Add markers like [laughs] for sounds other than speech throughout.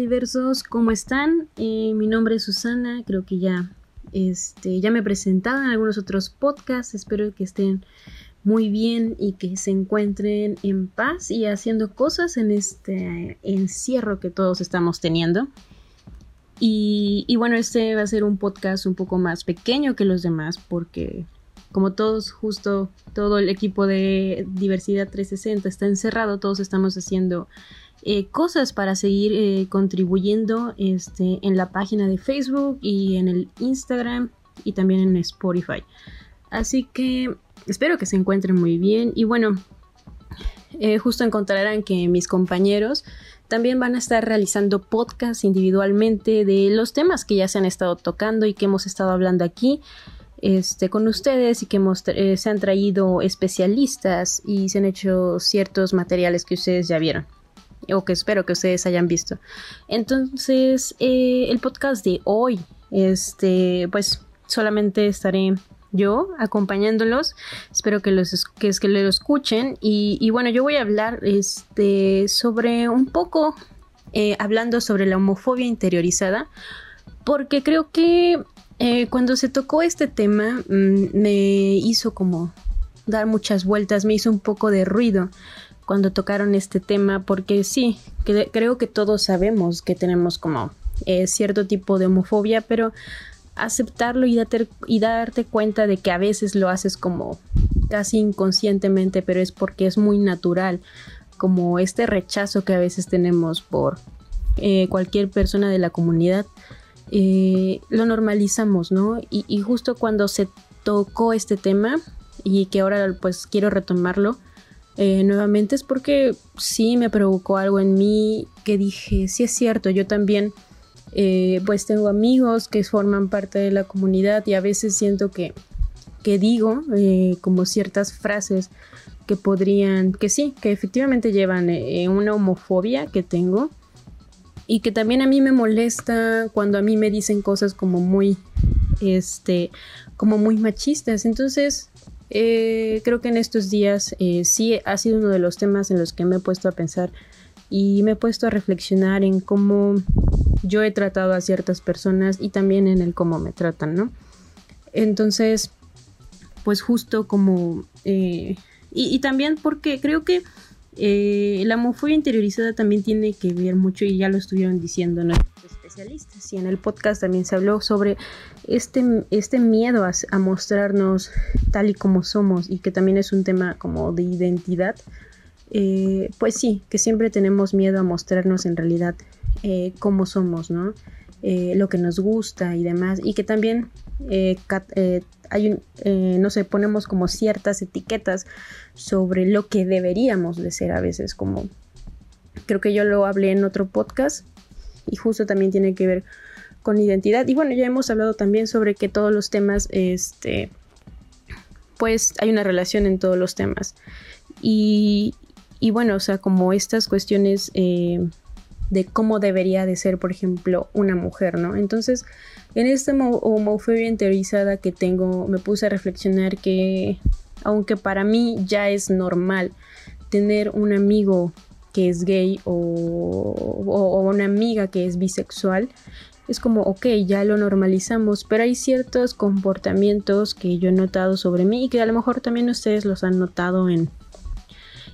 diversos, ¿cómo están? Eh, mi nombre es Susana, creo que ya, este, ya me he presentado en algunos otros podcasts, espero que estén muy bien y que se encuentren en paz y haciendo cosas en este encierro que todos estamos teniendo. Y, y bueno, este va a ser un podcast un poco más pequeño que los demás porque como todos, justo todo el equipo de Diversidad 360 está encerrado, todos estamos haciendo eh, cosas para seguir eh, contribuyendo este, en la página de Facebook y en el Instagram y también en Spotify. Así que espero que se encuentren muy bien y bueno, eh, justo encontrarán que mis compañeros también van a estar realizando podcasts individualmente de los temas que ya se han estado tocando y que hemos estado hablando aquí este, con ustedes y que se han traído especialistas y se han hecho ciertos materiales que ustedes ya vieron o que espero que ustedes hayan visto. Entonces, eh, el podcast de hoy, este, pues solamente estaré yo acompañándolos. Espero que los que, es que lo escuchen. Y, bueno, yo voy a hablar este, sobre un poco, eh, hablando sobre la homofobia interiorizada, porque creo que eh, cuando se tocó este tema mm, me hizo como dar muchas vueltas, me hizo un poco de ruido cuando tocaron este tema, porque sí, creo que todos sabemos que tenemos como eh, cierto tipo de homofobia, pero aceptarlo y y darte cuenta de que a veces lo haces como casi inconscientemente, pero es porque es muy natural, como este rechazo que a veces tenemos por eh, cualquier persona de la comunidad, eh, lo normalizamos, ¿no? Y, justo cuando se tocó este tema y que ahora pues quiero retomarlo, eh, nuevamente es porque sí me provocó algo en mí que dije, sí es cierto, yo también eh, pues tengo amigos que forman parte de la comunidad y a veces siento que, que digo eh, como ciertas frases que podrían, que sí, que efectivamente llevan una homofobia que tengo y que también a mí me molesta cuando a mí me dicen cosas como muy, este, como muy machistas. Entonces, eh, creo que en estos días eh, sí ha sido uno de los temas en los que me he puesto a pensar y me he puesto a reflexionar en cómo yo he tratado a ciertas personas y también en el cómo me tratan, ¿no? Entonces, pues justo como... Eh, y, también porque creo que la homofobia interiorizada también tiene que ver mucho, y ya lo estuvieron diciendo nuestros especialistas, y en el podcast también se habló sobre este, este miedo a, mostrarnos tal y como somos y que también es un tema como de identidad, eh, pues sí, que siempre tenemos miedo a mostrarnos en realidad eh, cómo somos, ¿no? Eh, lo que nos gusta y demás, y que también hay no sé, ponemos como ciertas etiquetas sobre lo que deberíamos de ser a veces, como creo que yo lo hablé en otro podcast y justo también tiene que ver con identidad. Y bueno, ya hemos hablado también sobre que todos los temas, este, pues hay una relación en todos los temas. Y, y bueno, o sea, como estas cuestiones eh, de cómo debería de ser, por ejemplo, una mujer, ¿no? Entonces, en esta homofobia interiorizada que tengo, me puse a reflexionar que, aunque para mí ya es normal tener un amigo que es gay o, o, una amiga que es bisexual, es como, ok, ya lo normalizamos, pero hay ciertos comportamientos que yo he notado sobre mí y que a lo mejor también ustedes los han notado en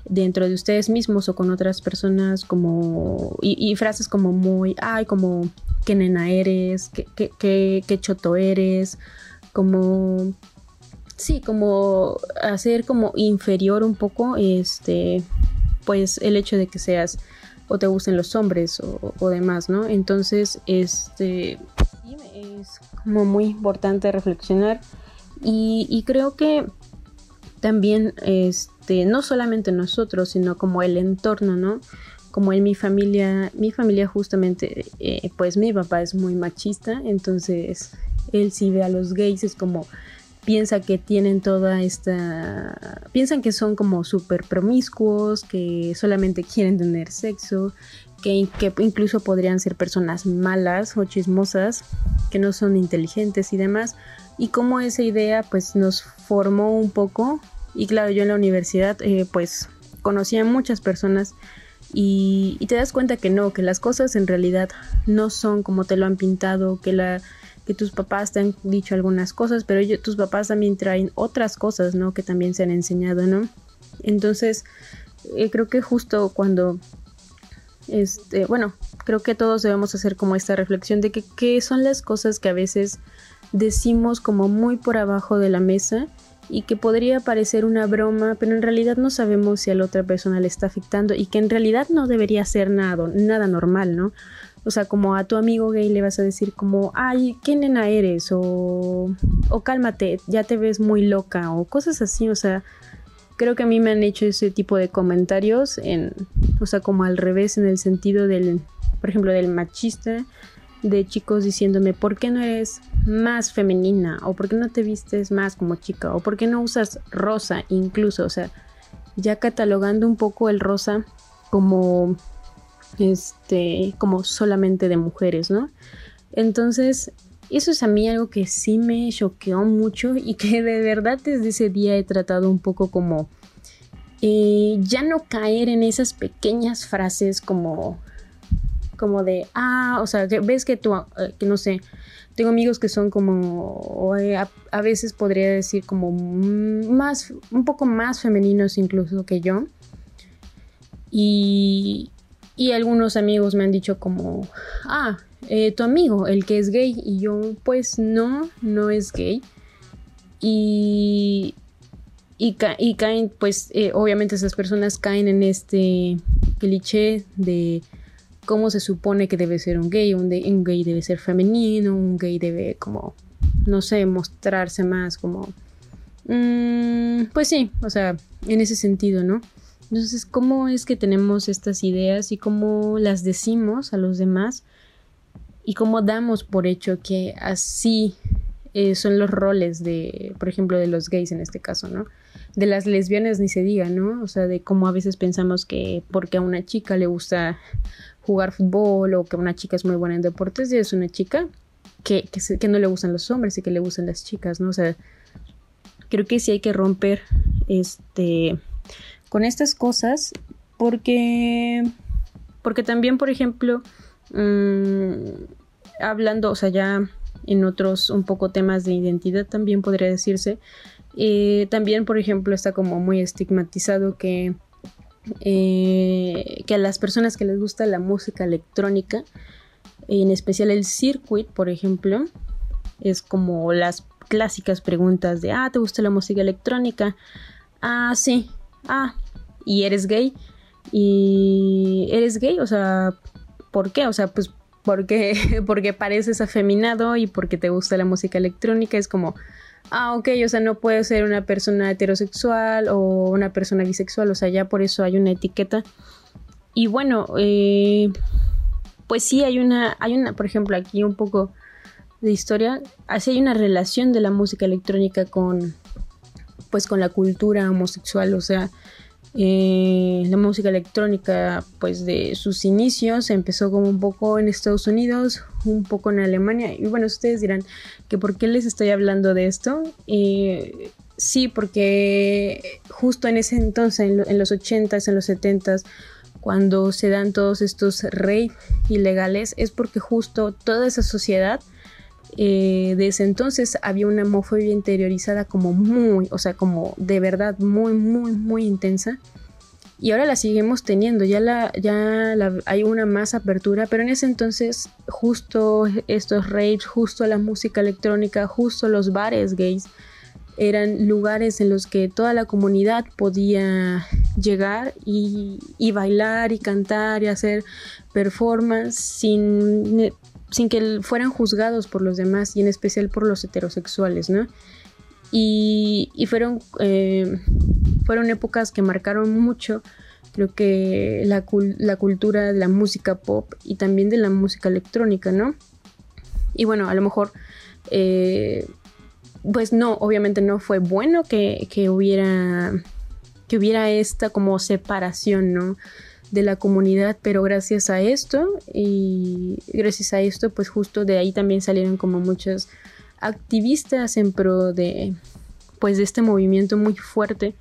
dentro de ustedes mismos o con otras personas como y, frases como muy ay como qué nena eres qué, qué, qué, choto eres como sí como hacer como inferior un poco este pues el hecho de que seas o te gusten los hombres o, demás, ¿no? Entonces, este es como muy importante reflexionar y, creo que también, este, no solamente nosotros, sino como el entorno, ¿no? Como en mi familia, mi familia justamente, eh, pues mi papá es muy machista, entonces él sí ve a los gays es como piensa que tienen toda esta... piensan que son como súper promiscuos, que solamente quieren tener sexo, que, que, incluso podrían ser personas malas o chismosas, que no son inteligentes y demás. Y como esa idea pues nos formó un poco, y claro, yo en la universidad eh, pues conocí a muchas personas y, te das cuenta que no, que las cosas en realidad no son como te lo han pintado, que la que tus papás te han dicho algunas cosas, pero tus papás también traen otras cosas, ¿no? Que también se han enseñado, ¿no? Entonces, eh, creo que justo cuando, este, bueno, creo que todos debemos hacer como esta reflexión de que qué son las cosas que a veces decimos como muy por abajo de la mesa y que podría parecer una broma, pero en realidad no sabemos si a la otra persona le está afectando y que en realidad no debería ser nada, nada normal, ¿no? O sea, como a tu amigo gay le vas a decir como, ay, ¿qué nena eres? O, o cálmate, ya te ves muy loca o cosas así, o sea, creo que a mí me han hecho ese tipo de comentarios en, o sea, como al revés en el sentido del, por ejemplo, del machista de chicos diciéndome, ¿por qué no eres más femenina? ¿O por qué no te vistes más como chica? ¿O por qué no usas rosa incluso? O sea, ya catalogando un poco el rosa como, este, como solamente de mujeres, ¿no? Entonces, eso es a mí algo que sí me choqueó mucho y que de verdad desde ese día he tratado un poco como eh, ya no caer en esas pequeñas frases como como de, ah, o sea, ves que tú, eh, que no sé, tengo amigos que son como, eh, a, veces podría decir como más, un poco más femeninos incluso que yo. Y, y algunos amigos me han dicho como, ah, eh, tu amigo, el que es gay. Y yo, pues no, no es gay. Y, y caen, pues obviamente esas personas caen en este cliché de cómo se supone que debe ser un gay, un, gay debe ser femenino, un gay debe como, no sé, mostrarse más como... Mm, pues sí, o sea, en ese sentido, ¿no? Entonces, ¿cómo es que tenemos estas ideas y cómo las decimos a los demás? Y cómo damos por hecho que así eh, son los roles de, por ejemplo, de los gays en este caso, ¿no? De las lesbianas ni se diga, ¿no? O sea, de cómo a veces pensamos que porque a una chica le gusta jugar fútbol o que una chica es muy buena en deportes y es una chica que, que, no le gustan los hombres y que le gustan las chicas, ¿no? O sea, creo que sí hay que romper este con estas cosas porque porque también por ejemplo mm, hablando o sea ya en otros un poco temas de identidad también podría decirse eh, también por ejemplo está como muy estigmatizado que eh, que a las personas que les gusta la música electrónica, en especial el circuit, por ejemplo, es como las clásicas preguntas de, ah, ¿te gusta la música electrónica? Ah, sí, ah, ¿y eres gay? ¿Y eres gay? O sea, ¿por qué? O sea, pues porque, [laughs] porque pareces afeminado y porque te gusta la música electrónica, es como, ah, ok, o sea, no puede ser una persona heterosexual o una persona bisexual, o sea, ya por eso hay una etiqueta. Y bueno, eh, pues sí hay una, hay una, por ejemplo, aquí un poco de historia, así hay una relación de la música electrónica con, pues con la cultura homosexual, o sea, eh, la música electrónica, pues de sus inicios, empezó como un poco en Estados Unidos, un poco en Alemania. Y bueno, ustedes dirán que por qué les estoy hablando de esto. Eh, sí, porque justo en ese entonces, en, los 80s, en los 70s, cuando se dan todos estos rey ilegales, es porque justo toda esa sociedad eh, de ese entonces había una homofobia interiorizada como muy, o sea, como de verdad muy, muy, muy intensa. Y ahora la seguimos teniendo, ya, la, ya hay una más apertura, pero en ese entonces justo estos raves, justo la música electrónica, justo los bares gays, eran lugares en los que toda la comunidad podía llegar y, y bailar y cantar y hacer performance sin sin que fueran juzgados por los demás y en especial por los heterosexuales, ¿no? Y, fueron, eh, fueron épocas que marcaron mucho, creo que la, la, cultura de la música pop y también de la música electrónica, ¿no? Y bueno, a lo mejor, eh, pues no, obviamente no fue bueno que, que, hubiera, que hubiera esta como separación, ¿no? De la comunidad, pero gracias a esto y gracias a esto pues justo de ahí también salieron como muchos activistas en pro de pues de este movimiento muy fuerte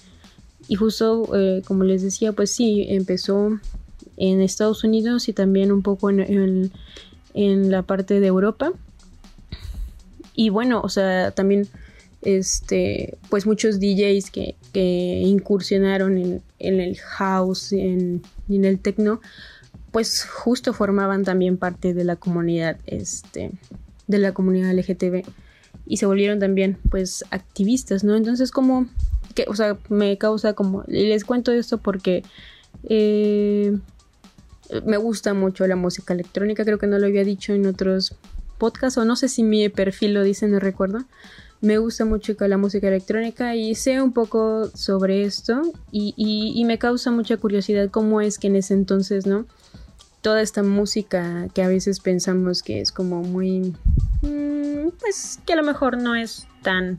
y justo eh, como les decía pues sí empezó en Estados Unidos y también un poco en, en, la parte de Europa. Y bueno, o sea, también este, pues muchos DJs que, que incursionaron en, en, el house, en, en el techno, pues justo formaban también parte de la comunidad, este, de la comunidad LGTB y se volvieron también pues activistas, ¿no? Entonces como, que, o sea, me causa como, y les cuento esto porque eh, me gusta mucho la música electrónica, creo que no lo había dicho en otros podcasts o no sé si mi perfil lo dice, no recuerdo. Me gusta mucho la música electrónica y sé un poco sobre esto y, me causa mucha curiosidad cómo es que en ese entonces, ¿no? toda esta música que a veces pensamos que es como muy, mm, pues que a lo mejor no es tan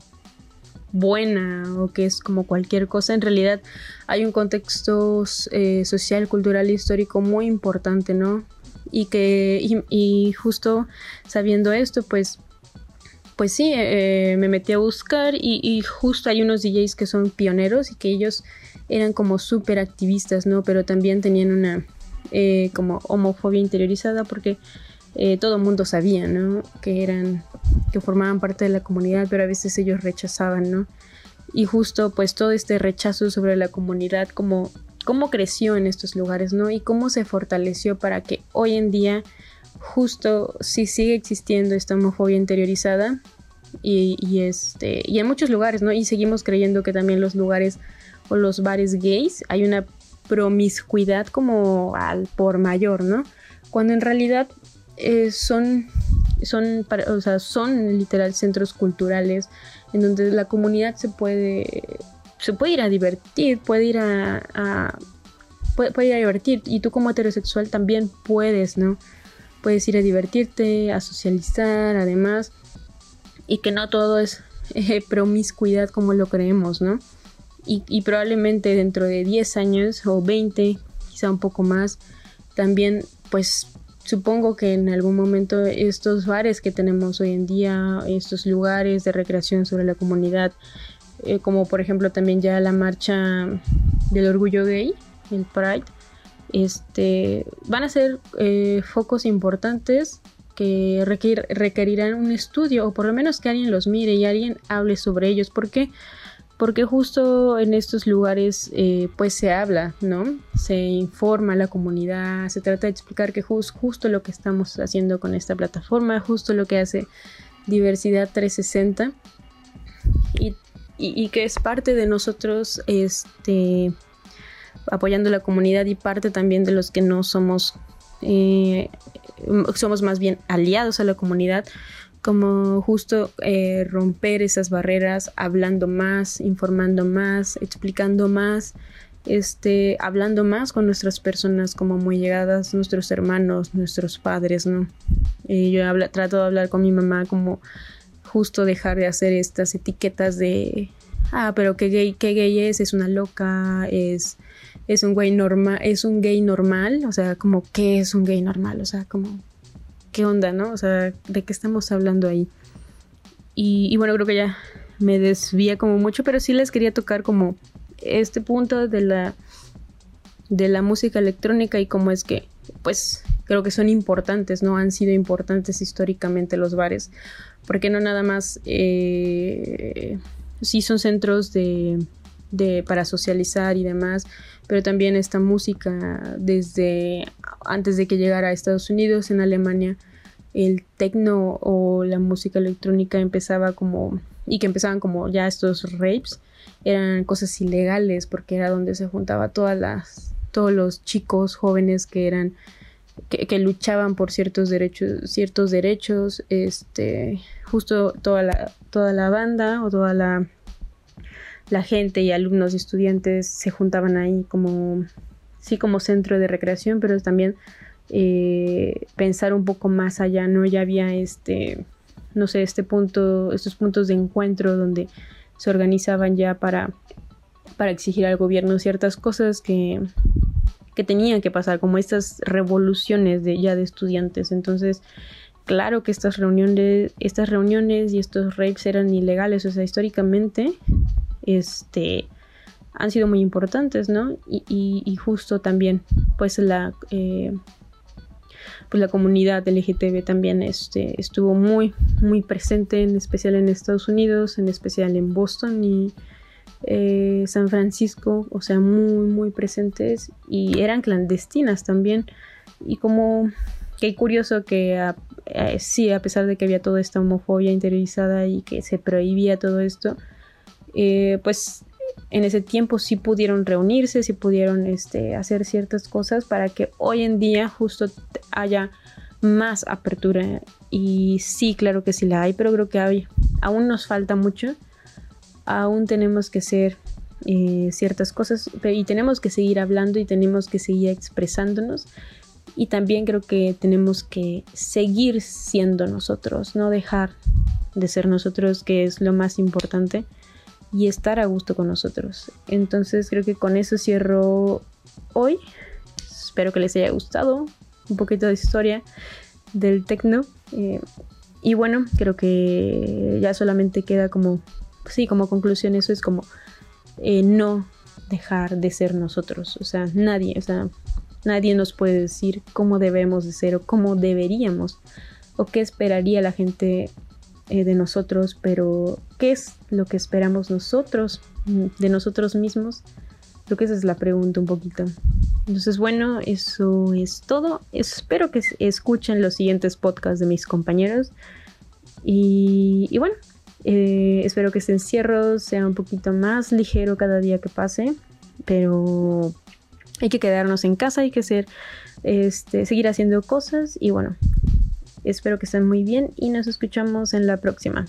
buena o que es como cualquier cosa, en realidad hay un contexto eh, social, cultural, histórico muy importante, ¿no? Y que, y, justo sabiendo esto, pues pues sí, eh, me metí a buscar y, justo hay unos DJs que son pioneros y que ellos eran como súper activistas, ¿no? Pero también tenían una, eh, como homofobia interiorizada porque eh, todo el mundo sabía, ¿no? Que eran, que formaban parte de la comunidad, pero a veces ellos rechazaban, ¿no? Y justo pues todo este rechazo sobre la comunidad, como cómo creció en estos lugares, ¿no? Y cómo se fortaleció para que hoy en día justo si sigue existiendo esta homofobia interiorizada y, este y en muchos lugares, ¿no? Y seguimos creyendo que también los lugares o los bares gays hay una promiscuidad como al por mayor, ¿no? Cuando en realidad eh, son, son, o sea, son literal centros culturales en donde la comunidad se puede, se puede ir a divertir, puede ir a, puede, ir a divertir y tú como heterosexual también puedes, ¿no? Puedes ir a divertirte, a socializar, además, y que no todo es eh, promiscuidad como lo creemos, ¿no? y, probablemente dentro de 10 años o 20, quizá un poco más, también pues supongo que en algún momento estos bares que tenemos hoy en día, estos lugares de recreación sobre la comunidad, eh, como por ejemplo también ya la marcha del orgullo gay, el Pride, este, van a ser eh, focos importantes que requerirán un estudio o por lo menos que alguien los mire y alguien hable sobre ellos. ¿Por qué? porque justo en estos lugares eh, pues se habla, ¿no? Se informa a la comunidad, se trata de explicar que justo lo que estamos haciendo con esta plataforma, justo lo que hace Diversidad 360 y, que es parte de nosotros este, apoyando la comunidad y parte también de los que no somos, eh, somos más bien aliados a la comunidad como justo eh, romper esas barreras, hablando más, informando más, explicando más, este, hablando más con nuestras personas como muy llegadas, nuestros hermanos, nuestros padres, ¿no? Eh, yo trato de hablar con mi mamá como justo dejar de hacer estas etiquetas de, ah, pero qué gay, qué gay es, es una loca, es, es un gay normal, es un gay normal, o sea, como qué es un gay normal, o sea, como qué onda, ¿no? O sea, de qué estamos hablando ahí. Y, bueno, creo que ya me desvía como mucho, pero sí les quería tocar como este punto de la de la música electrónica y cómo es que, pues, creo que son importantes, ¿no? Han sido importantes históricamente los bares, porque no nada más, eh, sí son centros de, de, para socializar y demás, pero también esta música desde antes de que llegara a Estados Unidos, en Alemania, el techno o la música electrónica empezaba como y que empezaban como ya estos rapes eran cosas ilegales porque era donde se juntaba todas las todos los chicos jóvenes que eran que, luchaban por ciertos derechos ciertos derechos este justo toda la toda la banda o toda la la gente y alumnos y estudiantes se juntaban ahí como sí como centro de recreación, pero también eh, pensar un poco más allá, ¿no? Ya había este, no sé, este punto, estos puntos de encuentro donde se organizaban ya para, para exigir al gobierno ciertas cosas que, que tenían que pasar, como estas revoluciones de ya de estudiantes. Entonces, claro que estas reuniones, estas reuniones y estos rapes eran ilegales, o sea, históricamente, este, han sido muy importantes, ¿no? Y, justo también, pues la, eh, pues la comunidad LGTB también este, estuvo muy, muy presente, en especial en Estados Unidos, en especial en Boston y eh, San Francisco, o sea, muy, muy presentes y eran clandestinas también. Y como qué curioso que eh, sí, a pesar de que había toda esta homofobia interiorizada y que se prohibía todo esto, pues en ese tiempo sí pudieron reunirse, sí pudieron este, hacer ciertas cosas para que hoy en día justo haya más apertura. Y sí, claro que sí la hay, pero creo que aún nos falta mucho. Aún tenemos que hacer eh, ciertas cosas y tenemos que seguir hablando y tenemos que seguir expresándonos. Y también creo que tenemos que seguir siendo nosotros, no dejar de ser nosotros, que es lo más importante y estar a gusto con nosotros. Entonces creo que con eso cierro hoy. Espero que les haya gustado un poquito de historia del tecno. Eh, y bueno, creo que ya solamente queda como, sí, como conclusión eso es como eh, no dejar de ser nosotros. O sea, nadie, o sea, nadie nos puede decir cómo debemos de ser o cómo deberíamos o qué esperaría la gente eh, de nosotros, pero ¿qué es lo que esperamos nosotros mm, de nosotros mismos? Creo que esa es la pregunta un poquito. Entonces, bueno, eso es todo. Espero que escuchen los siguientes podcasts de mis compañeros. Y, bueno, eh, espero que este encierro sea un poquito más ligero cada día que pase. Pero hay que quedarnos en casa, hay que este, seguir haciendo cosas. Y bueno, Espero que estén muy bien y nos escuchamos en la próxima.